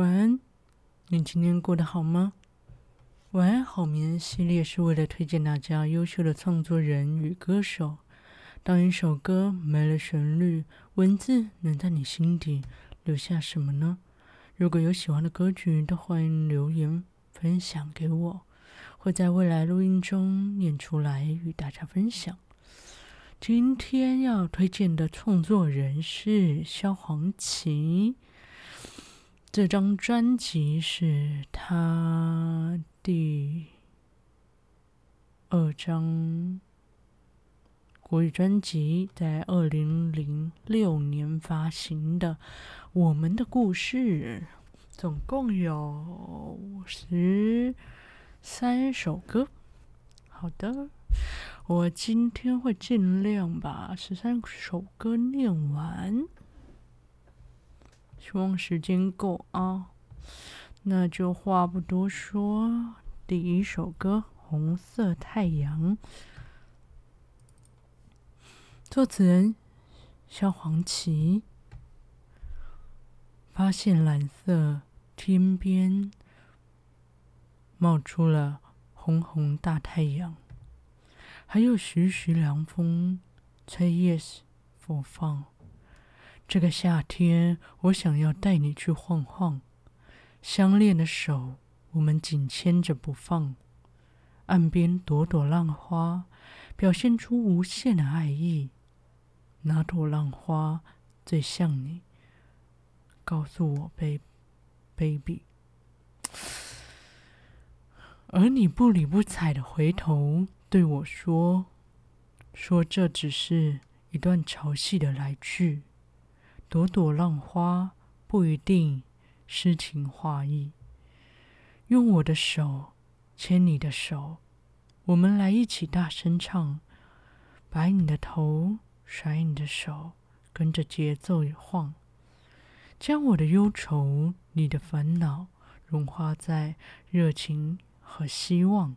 晚安，你今天过得好吗？晚安好眠系列是为了推荐大家优秀的创作人与歌手。当一首歌没了旋律，文字能在你心底留下什么呢？如果有喜欢的歌曲，都欢迎留言分享给我，会在未来录音中念出来与大家分享。今天要推荐的创作人是萧煌奇，这张专辑是他第二张国语专辑，在二零零六年发行的《我们的故事》，总共有十三首歌。好的。我今天会尽量把十三首歌念完，希望时间够啊。那就话不多说，第一首歌《红色太阳》，作词人萧煌奇。发现蓝色天边冒出了红红大太阳。还有徐徐凉风吹叶子播放。这个夏天，我想要带你去晃晃。相恋的手，我们紧牵着不放。岸边朵朵浪花，表现出无限的爱意。哪朵浪花最像你？告诉我，baby。而你不理不睬的回头。对我说：“说这只是一段潮汐的来去，朵朵浪花不一定诗情画意。用我的手牵你的手，我们来一起大声唱，摆你的头，甩你的手，跟着节奏晃，将我的忧愁、你的烦恼融化在热情和希望。”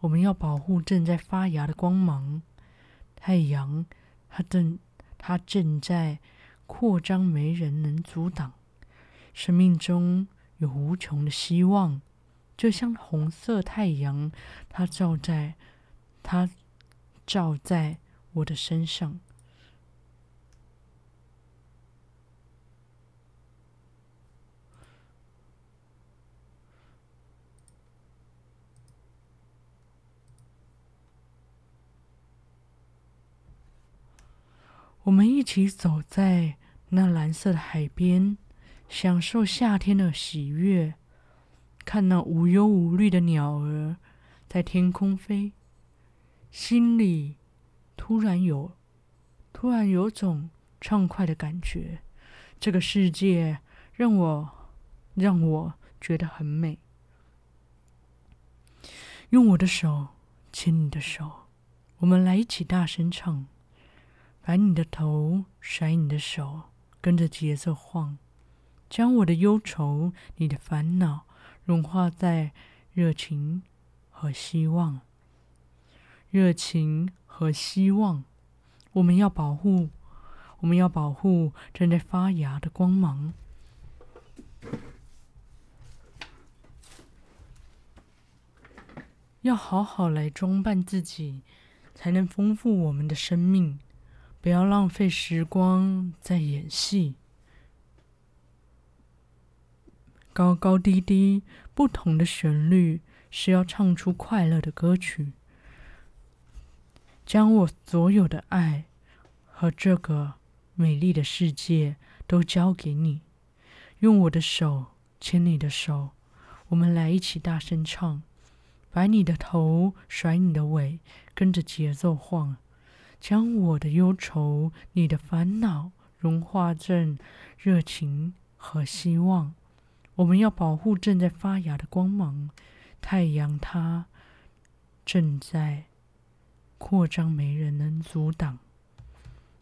我们要保护正在发芽的光芒，太阳，它正，它正在扩张，没人能阻挡。生命中有无穷的希望，就像红色太阳，它照在，它照在我的身上。我们一起走在那蓝色的海边，享受夏天的喜悦，看那无忧无虑的鸟儿在天空飞，心里突然有突然有种畅快的感觉。这个世界让我让我觉得很美。用我的手牵你的手，我们来一起大声唱。摆你的头，甩你的手，跟着节奏晃，将我的忧愁、你的烦恼融化在热情和希望。热情和希望，我们要保护，我们要保护正在发芽的光芒。要好好来装扮自己，才能丰富我们的生命。不要浪费时光在演戏，高高低低不同的旋律是要唱出快乐的歌曲。将我所有的爱和这个美丽的世界都交给你，用我的手牵你的手，我们来一起大声唱，摆你的头，甩你的尾，跟着节奏晃。将我的忧愁、你的烦恼融化成热情和希望。我们要保护正在发芽的光芒，太阳它正在扩张，没人能阻挡。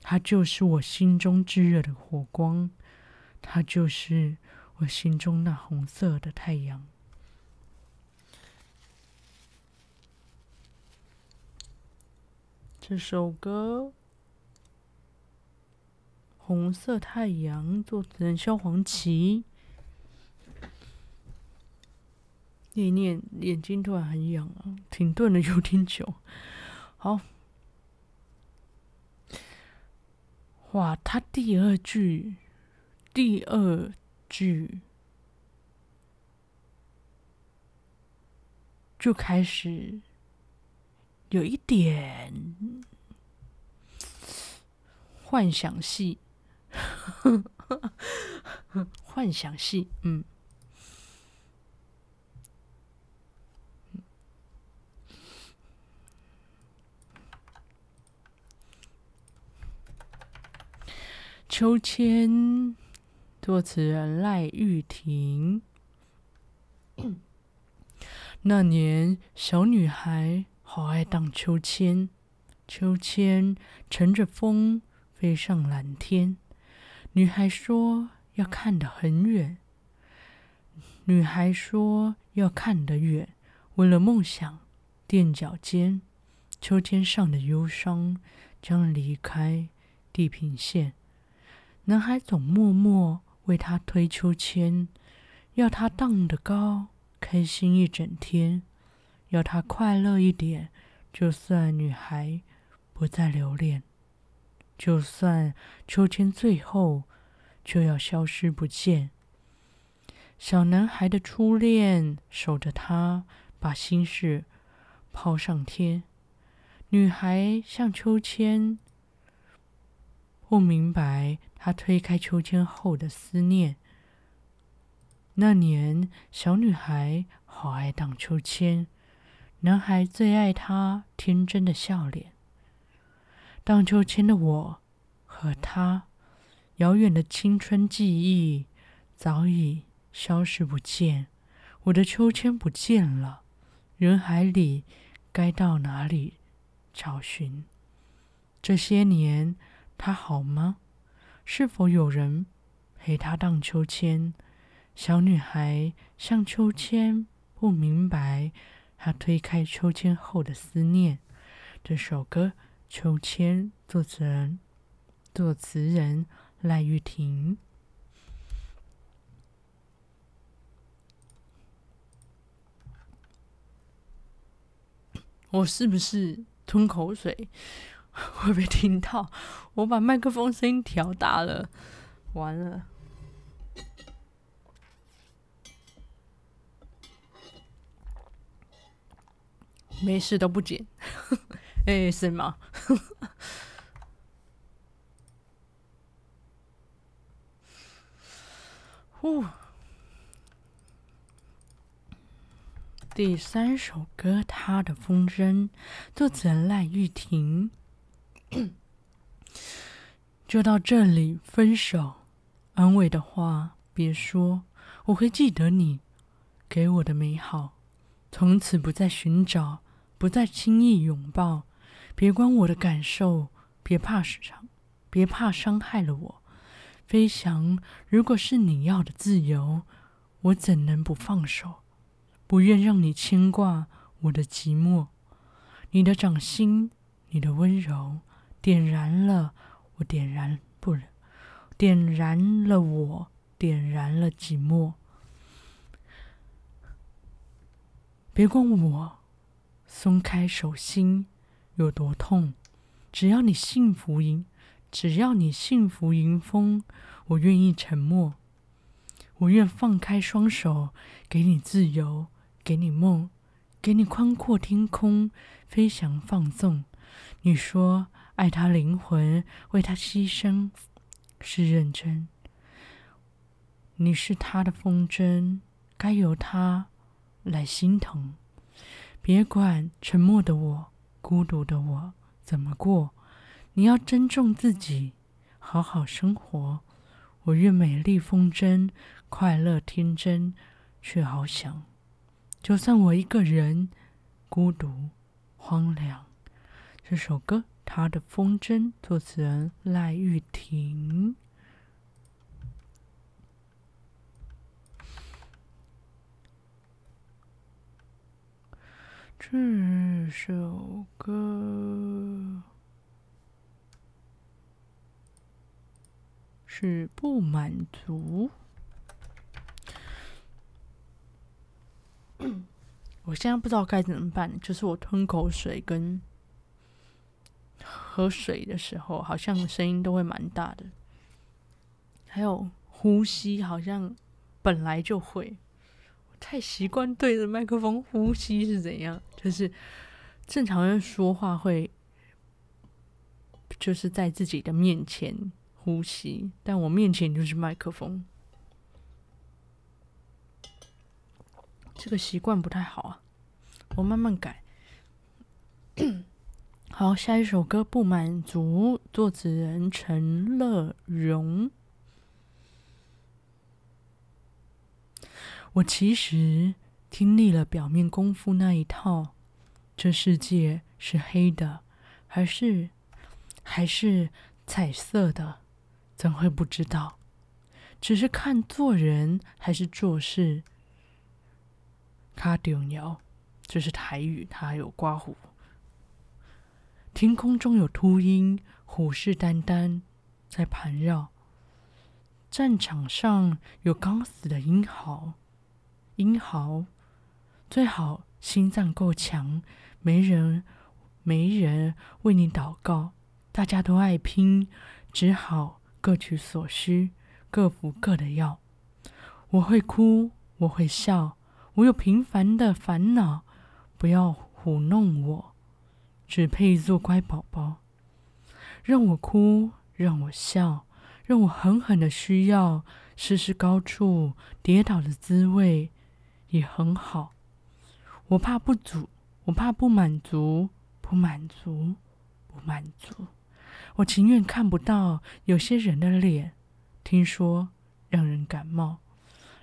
它就是我心中炙热的火光，它就是我心中那红色的太阳。这首歌《红色太阳》作词人萧煌奇，念念眼睛突然很痒啊，停顿了有点久。好，哇，他第二句，第二句就开始有一点幻想戏，幻想戏，嗯。秋千，作词人赖玉婷。那年，小女孩好爱荡秋千，秋千乘着风飞上蓝天。女孩说要看得很远，女孩说要看得远。为了梦想，垫脚尖，秋千上的忧伤将离开地平线。男孩总默默为她推秋千，要她荡得高，开心一整天，要她快乐一点。就算女孩不再留恋，就算秋千最后就要消失不见，小男孩的初恋守着他，把心事抛上天。女孩像秋千。不明白他推开秋千后的思念。那年，小女孩好爱荡秋千，男孩最爱她天真的笑脸。荡秋千的我和他，遥远的青春记忆早已消失不见。我的秋千不见了，人海里该到哪里找寻？这些年。他好吗？是否有人陪他荡秋千？小女孩像秋千，不明白他推开秋千后的思念。这首歌《秋千》，作词人，作词人赖玉婷。我是不是吞口水？会被听到，我把麦克风声音调大了，完了，没事都不剪，哎，是吗？呼，第三首歌《他的风筝》，作者赖玉婷。就到这里分手，安慰的话别说，我会记得你给我的美好，从此不再寻找，不再轻易拥抱，别管我的感受，别怕伤，别怕伤害了我。飞翔，如果是你要的自由，我怎能不放手？不愿让你牵挂我的寂寞，你的掌心，你的温柔。点燃了我，点燃不了，点燃了我，点燃了寂寞。别管我松开手心有多痛，只要你幸福迎，只要你幸福迎风，我愿意沉默。我愿放开双手，给你自由，给你梦，给你宽阔天空，飞翔放纵。你说。爱他灵魂，为他牺牲，是认真。你是他的风筝，该由他来心疼。别管沉默的我，孤独的我怎么过，你要珍重自己，好好生活。我愿美丽风筝，快乐天真，却好想，就算我一个人，孤独荒凉。这首歌。他的风筝，作词人赖玉婷。这首歌是不满足。我现在不知道该怎么办，就是我吞口水跟喝水的时候，好像声音都会蛮大的。还有呼吸，好像本来就会，太习惯对着麦克风呼吸是怎样？就是正常人说话会，就是在自己的面前呼吸，但我面前就是麦克风，这个习惯不太好啊，我慢慢改。好，下一首歌《不满足》，作词人陈乐融。我其实听腻了表面功夫那一套，这世界是黑的，还是还是彩色的？怎会不知道？只是看做人还是做事，卡丢鸟，这是台语，它还有刮胡。天空中有秃鹰，虎视眈眈在盘绕。战场上有刚死的英豪，英豪最好心脏够强，没人没人为你祷告。大家都爱拼，只好各取所需，各服各的药。我会哭，我会笑，我有平凡的烦恼，不要唬弄我。只配做乖宝宝，让我哭，让我笑，让我狠狠的需要试试高处跌倒的滋味，也很好。我怕不足，我怕不满足，不满足，不满足。我情愿看不到有些人的脸，听说让人感冒，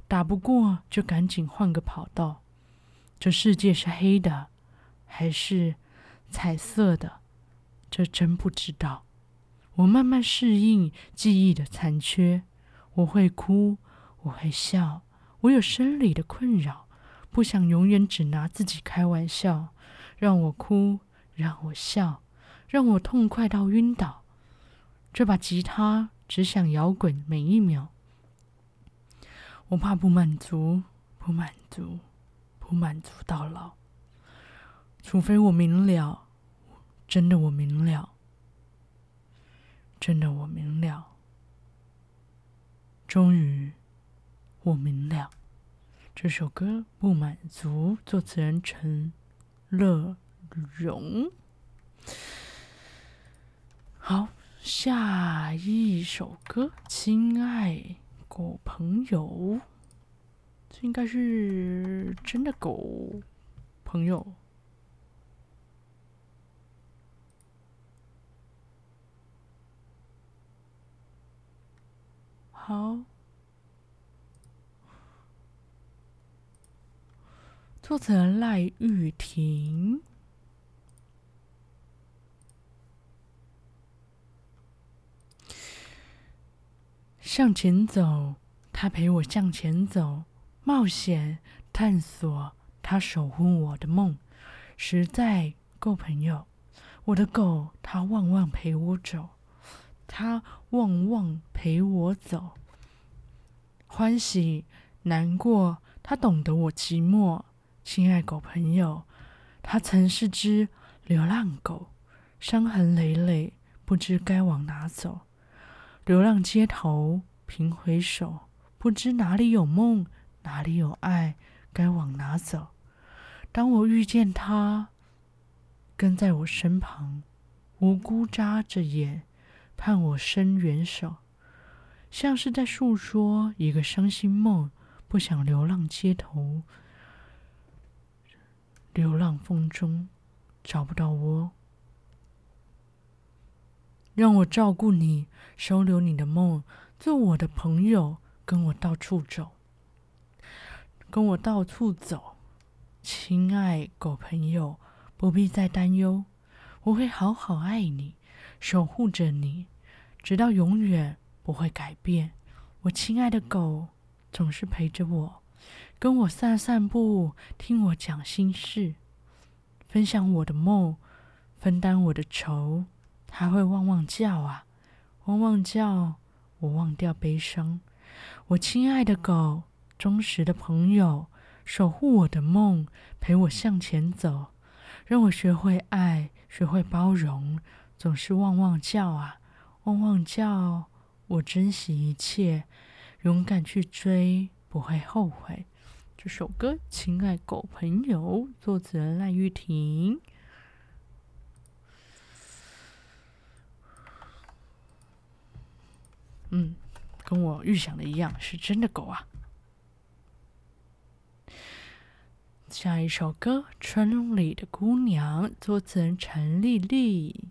打不过就赶紧换个跑道。这世界是黑的，还是？彩色的，这真不知道。我慢慢适应记忆的残缺。我会哭，我会笑，我有生理的困扰，不想永远只拿自己开玩笑。让我哭，让我笑，让我痛快到晕倒。这把吉他只想摇滚每一秒。我怕不满足，不满足，不满足到老。除非我明了，真的我明了，真的我明了，终于我明了。这首歌《不满足》，作词人陈乐融。好，下一首歌《亲爱狗朋友》，这应该是真的狗朋友。好，作者赖玉婷。向前走，他陪我向前走，冒险探索，他守护我的梦，实在够朋友。我的狗，他汪汪陪我走。他旺旺陪我走，欢喜难过，他懂得我寂寞。亲爱狗朋友，他曾是只流浪狗，伤痕累累，不知该往哪走。流浪街头，频回首，不知哪里有梦，哪里有爱，该往哪走。当我遇见他，跟在我身旁，无辜眨着眼。盼我伸援手，像是在诉说一个伤心梦，不想流浪街头，流浪风中找不到窝。让我照顾你，收留你的梦，做我的朋友，跟我到处走，跟我到处走。亲爱狗朋友，不必再担忧，我会好好爱你。守护着你，直到永远不会改变。我亲爱的狗总是陪着我，跟我散散步，听我讲心事，分享我的梦，分担我的愁。它会汪汪叫啊，汪汪叫，我忘掉悲伤。我亲爱的狗，忠实的朋友，守护我的梦，陪我向前走，让我学会爱，学会包容。总是汪汪叫啊，汪汪叫！我珍惜一切，勇敢去追，不会后悔。这首歌《亲爱狗朋友》，作词人赖玉婷。嗯，跟我预想的一样，是真的狗啊。下一首歌《村里的姑娘》，作词人陈丽丽。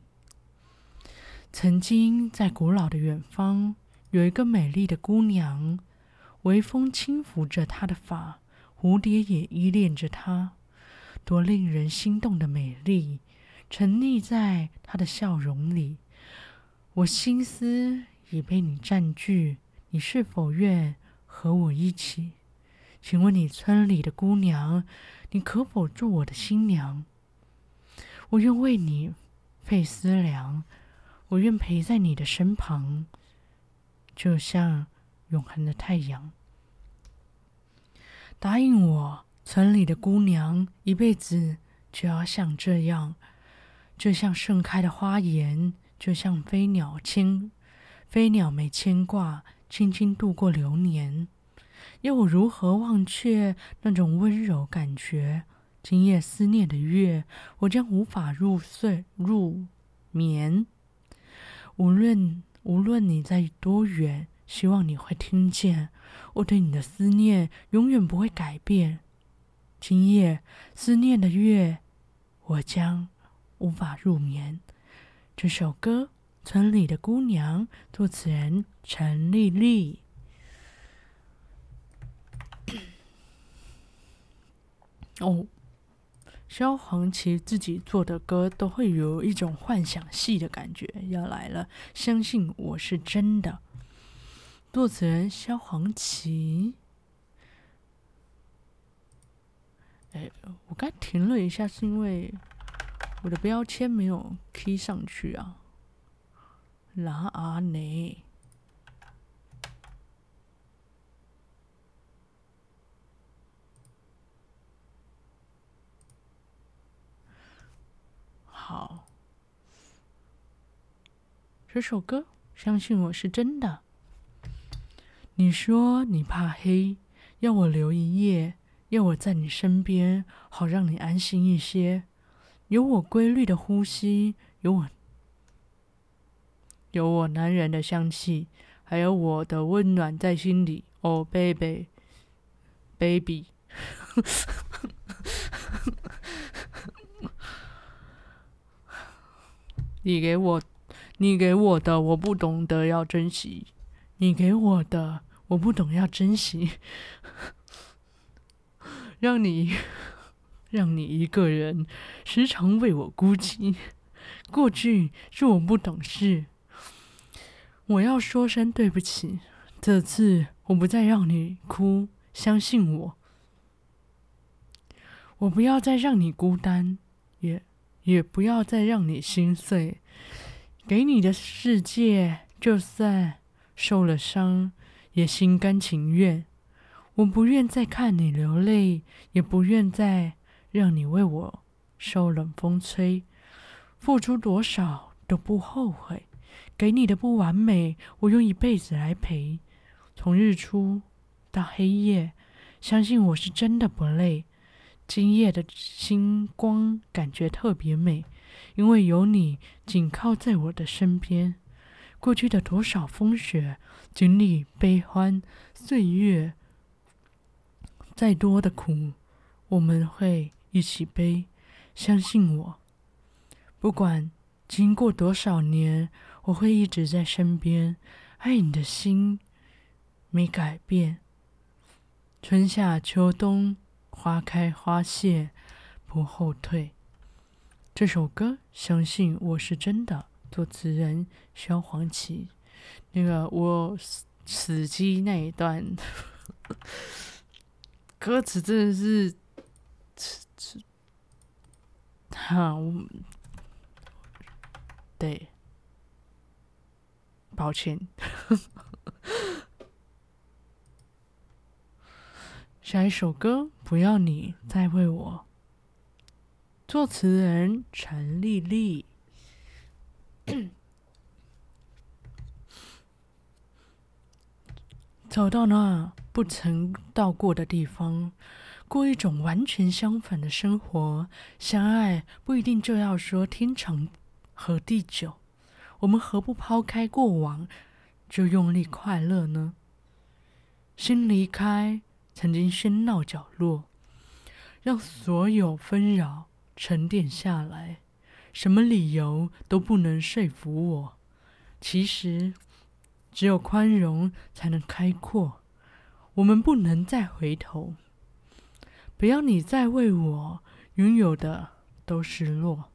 曾经在古老的远方，有一个美丽的姑娘，微风轻拂着她的发，蝴蝶也依恋着她，多令人心动的美丽，沉溺在她的笑容里。我心思已被你占据，你是否愿和我一起？请问你村里的姑娘，你可否做我的新娘？我愿为你费思量。我愿陪在你的身旁，就像永恒的太阳。答应我，村里的姑娘，一辈子就要像这样，就像盛开的花颜，就像飞鸟牵飞鸟没牵挂，轻轻度过流年。要我如何忘却那种温柔感觉？今夜思念的月，我将无法入睡入眠。无论无论你在多远，希望你会听见我对你的思念，永远不会改变。今夜思念的月，我将无法入眠。这首歌《村里的姑娘》，作词人陈丽丽。哦。萧煌奇自己做的歌都会有一种幻想戏的感觉，要来了，相信我是真的。作词人萧煌奇。哎，我刚停了一下，是因为我的标签没有 key 上去啊。拉阿内。好，这首歌相信我是真的。你说你怕黑，要我留一夜，要我在你身边，好让你安心一些。有我规律的呼吸，有我，有我男人的香气，还有我的温暖在心里。哦，baby，baby。你给我，你给我的，我不懂得要珍惜；你给我的，我不懂要珍惜。让你，让你一个人时常为我孤寂。过去是我不懂事，我要说声对不起。这次我不再让你哭，相信我，我不要再让你孤单，也。也不要再让你心碎，给你的世界，就算受了伤，也心甘情愿。我不愿再看你流泪，也不愿再让你为我受冷风吹。付出多少都不后悔，给你的不完美，我用一辈子来陪。从日出到黑夜，相信我是真的不累。今夜的星光感觉特别美，因为有你紧靠在我的身边。过去的多少风雪，经历悲欢岁月，再多的苦，我们会一起背。相信我，不管经过多少年，我会一直在身边。爱你的心没改变，春夏秋冬。花开花谢，不后退。这首歌，相信我是真的。作词人萧煌奇。那个我死机那一段，歌词真的是，哈，对，抱歉。下一首歌。不要你再为我。作词人陈丽丽。走到那不曾到过的地方，过一种完全相反的生活。相爱不一定就要说天长和地久，我们何不抛开过往，就用力快乐呢？先离开曾经喧闹角落，让所有纷扰沉淀下来。什么理由都不能说服我。其实。只有宽容才能开阔，我们不能再回头。不要你再为我拥有的都失落，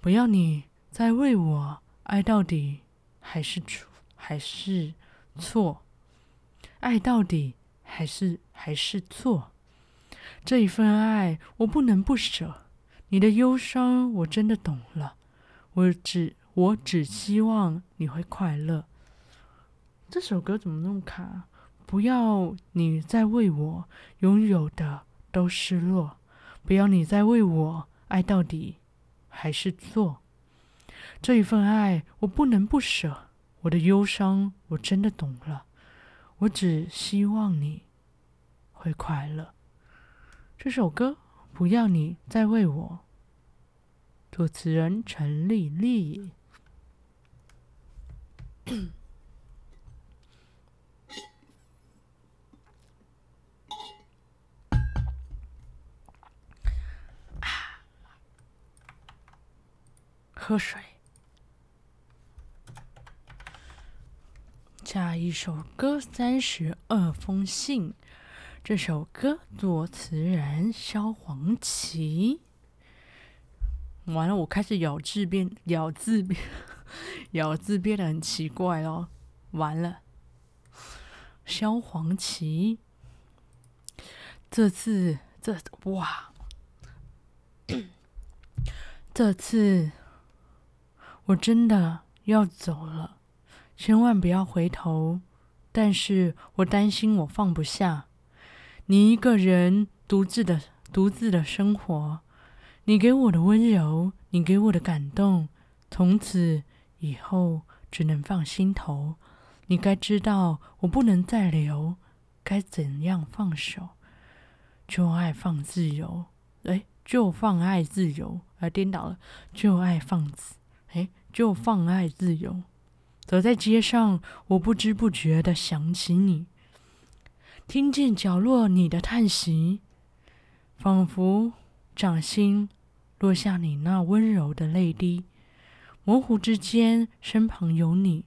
不要你再为我爱到底还是错还是错，爱到底还是还是错。这一份爱我不能不舍，你的忧伤我真的懂了，我只我只希望你会快乐。这首歌怎么那么卡？不要你再为我拥有的都失落，不要你再为我爱到底还是错。这一份爱我不能不舍，我的忧伤我真的懂了，我只希望你会快乐。这首歌不要你再为我，主持人陈丽丽。喝水。下一首歌《三十二封信》，这首歌作词人萧煌奇。完了，我开始咬字变咬字变咬字变得很奇怪哦。完了，萧煌奇，这次这哇，这次。我真的要走了，千万不要回头。但是我担心我放不下你一个人独自的独自的生活。你给我的温柔，你给我的感动，从此以后只能放心头。你该知道，我不能再留，该怎样放手？就爱放自由，哎，就放爱自由，而颠倒了，就爱放自。哎，就放爱自由。走在街上，我不知不觉地想起你，听见角落你的叹息，仿佛掌心落下你那温柔的泪滴。模糊之间，身旁有你，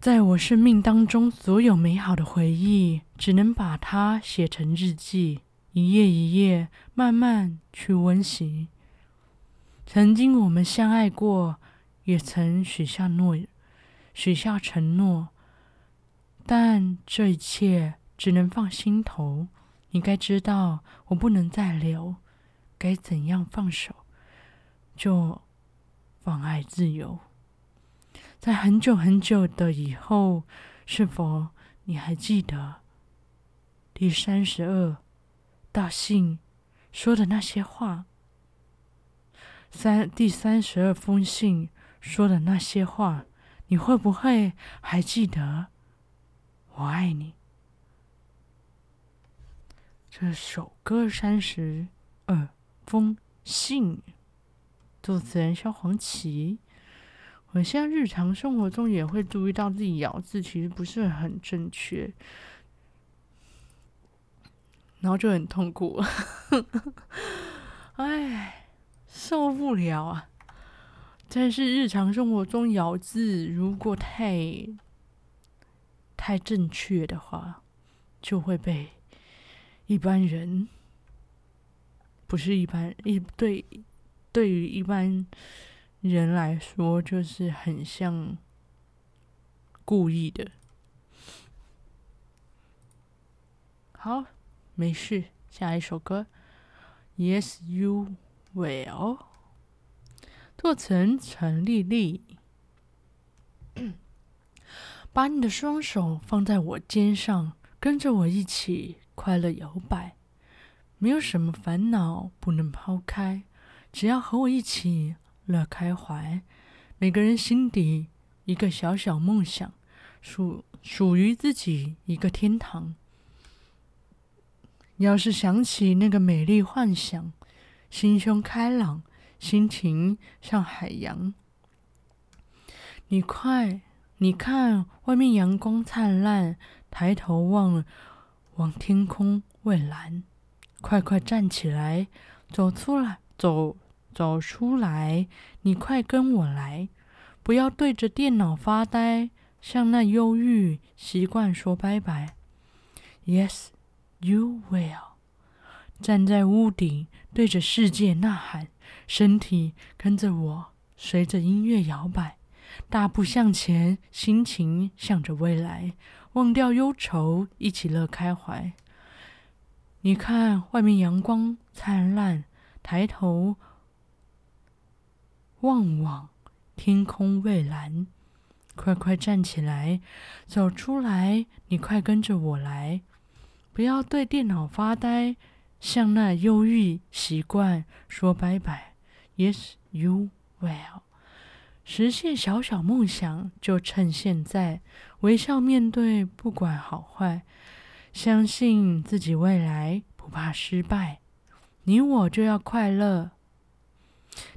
在我生命当中，所有美好的回忆，只能把它写成日记，一页一页，慢慢去温习。曾经我们相爱过，也曾许下诺，许下承诺，但这一切只能放心头。你该知道，我不能再留，该怎样放手？就放爱自由。在很久很久的以后，是否你还记得第三十二道信说的那些话？三第三十二封信说的那些话，你会不会还记得？我爱你。这首歌三十二封信，作词人萧煌奇。我现在日常生活中也会注意到自己咬字其实不是很正确，然后就很痛苦。哎。受不了啊！但是日常生活中咬字如果太太正确的话，就会被一般人不是一般一对对于一般人来说，就是很像故意的。好，没事，下一首歌，Yes You。will 作词陈丽丽，把你的双手放在我肩上，跟着我一起快乐摇摆，没有什么烦恼不能抛开，只要和我一起乐开怀。每个人心底一个小小梦想，属属于自己一个天堂。要是想起那个美丽幻想，心胸开朗，心情像海洋。你快，你看外面阳光灿烂，抬头望，望天空蔚蓝。快快站起来，走出来，走，走出来。你快跟我来，不要对着电脑发呆，向那忧郁习惯说拜拜。Yes, you will。站在屋顶，对着世界呐喊，身体跟着我，随着音乐摇摆。大步向前，心情向着未来，忘掉忧愁，一起乐开怀。你看，外面阳光灿烂，抬头望望，天空蔚蓝。快快站起来，走出来，你快跟着我来，不要对电脑发呆，向那忧郁习惯说拜拜。Yes, you will. 实现小小梦想，就趁现在，微笑面对，不管好坏，相信自己未来，不怕失败。你我就要快乐，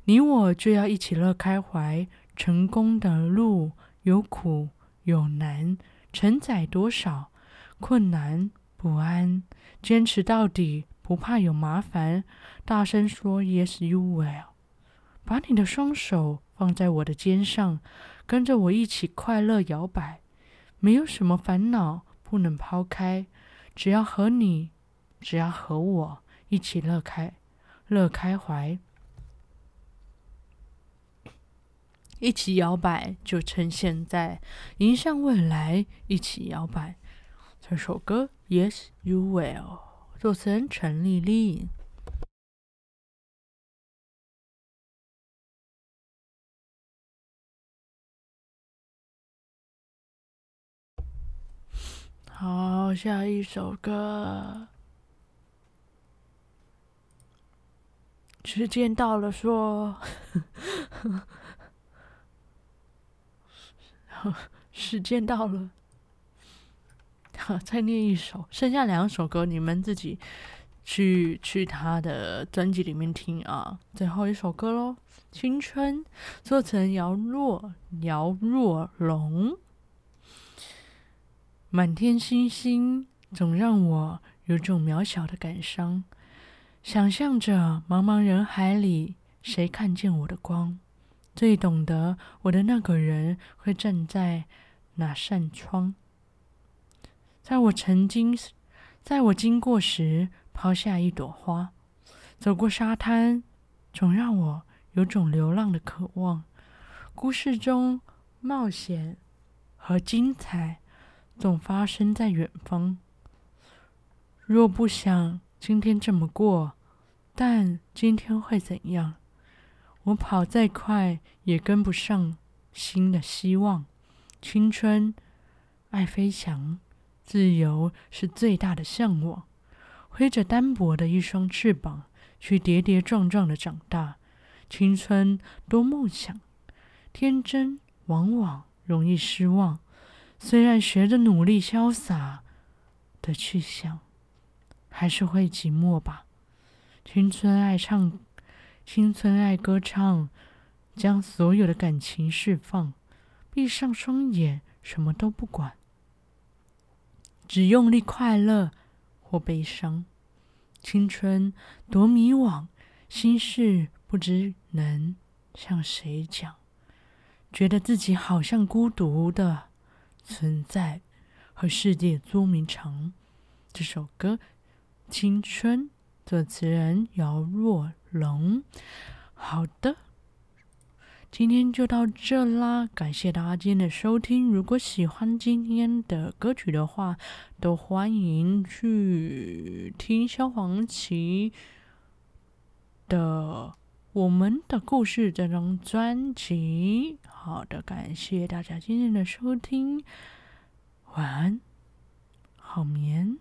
你我就要一起乐开怀。成功的路有苦有难，承载多少困难不安，坚持到底，不怕有麻烦。大声说：Yes, you will。把你的双手。放在我的肩上，跟着我一起快乐摇摆，没有什么烦恼不能抛开，只要和你，只要和我一起乐开，乐开怀，一起摇摆，就趁现在，迎向未来，一起摇摆。这首歌，Yes, you will，作词人陈丽丽。好，下一首歌。时间到了，说，时间到了。好，再念一首，剩下两首歌你们自己去去他的专辑里面听啊。最后一首歌喽，《青春》，作成姚若姚若龙。满天星星总让我有种渺小的感伤，想象着茫茫人海里，谁看见我的光？最懂得我的那个人会站在哪扇窗？在我曾经，在我经过时抛下一朵花，走过沙滩，总让我有种流浪的渴望。故事中冒险和精彩。总发生在远方。若不想今天这么过，但今天会怎样？我跑再快也跟不上新的希望。青春，爱飞翔，自由是最大的向往。挥着单薄的一双翅膀，去跌跌撞撞的长大。青春多梦想，天真往往容易失望。虽然学着努力潇洒的去想，还是会寂寞吧。青春爱唱，青春爱歌唱，将所有的感情释放，闭上双眼，什么都不管，只用力快乐或悲伤。青春多迷惘，心事不知能向谁讲，觉得自己好像孤独的。存在和世界捉迷藏。这首歌《青春》，作词人姚若龙。好的，今天就到这啦，感谢大家今天的收听。如果喜欢今天的歌曲的话，都欢迎去听萧煌奇的《我们的故事》这张专辑。好的，感谢大家今天的收听，晚安。好眠。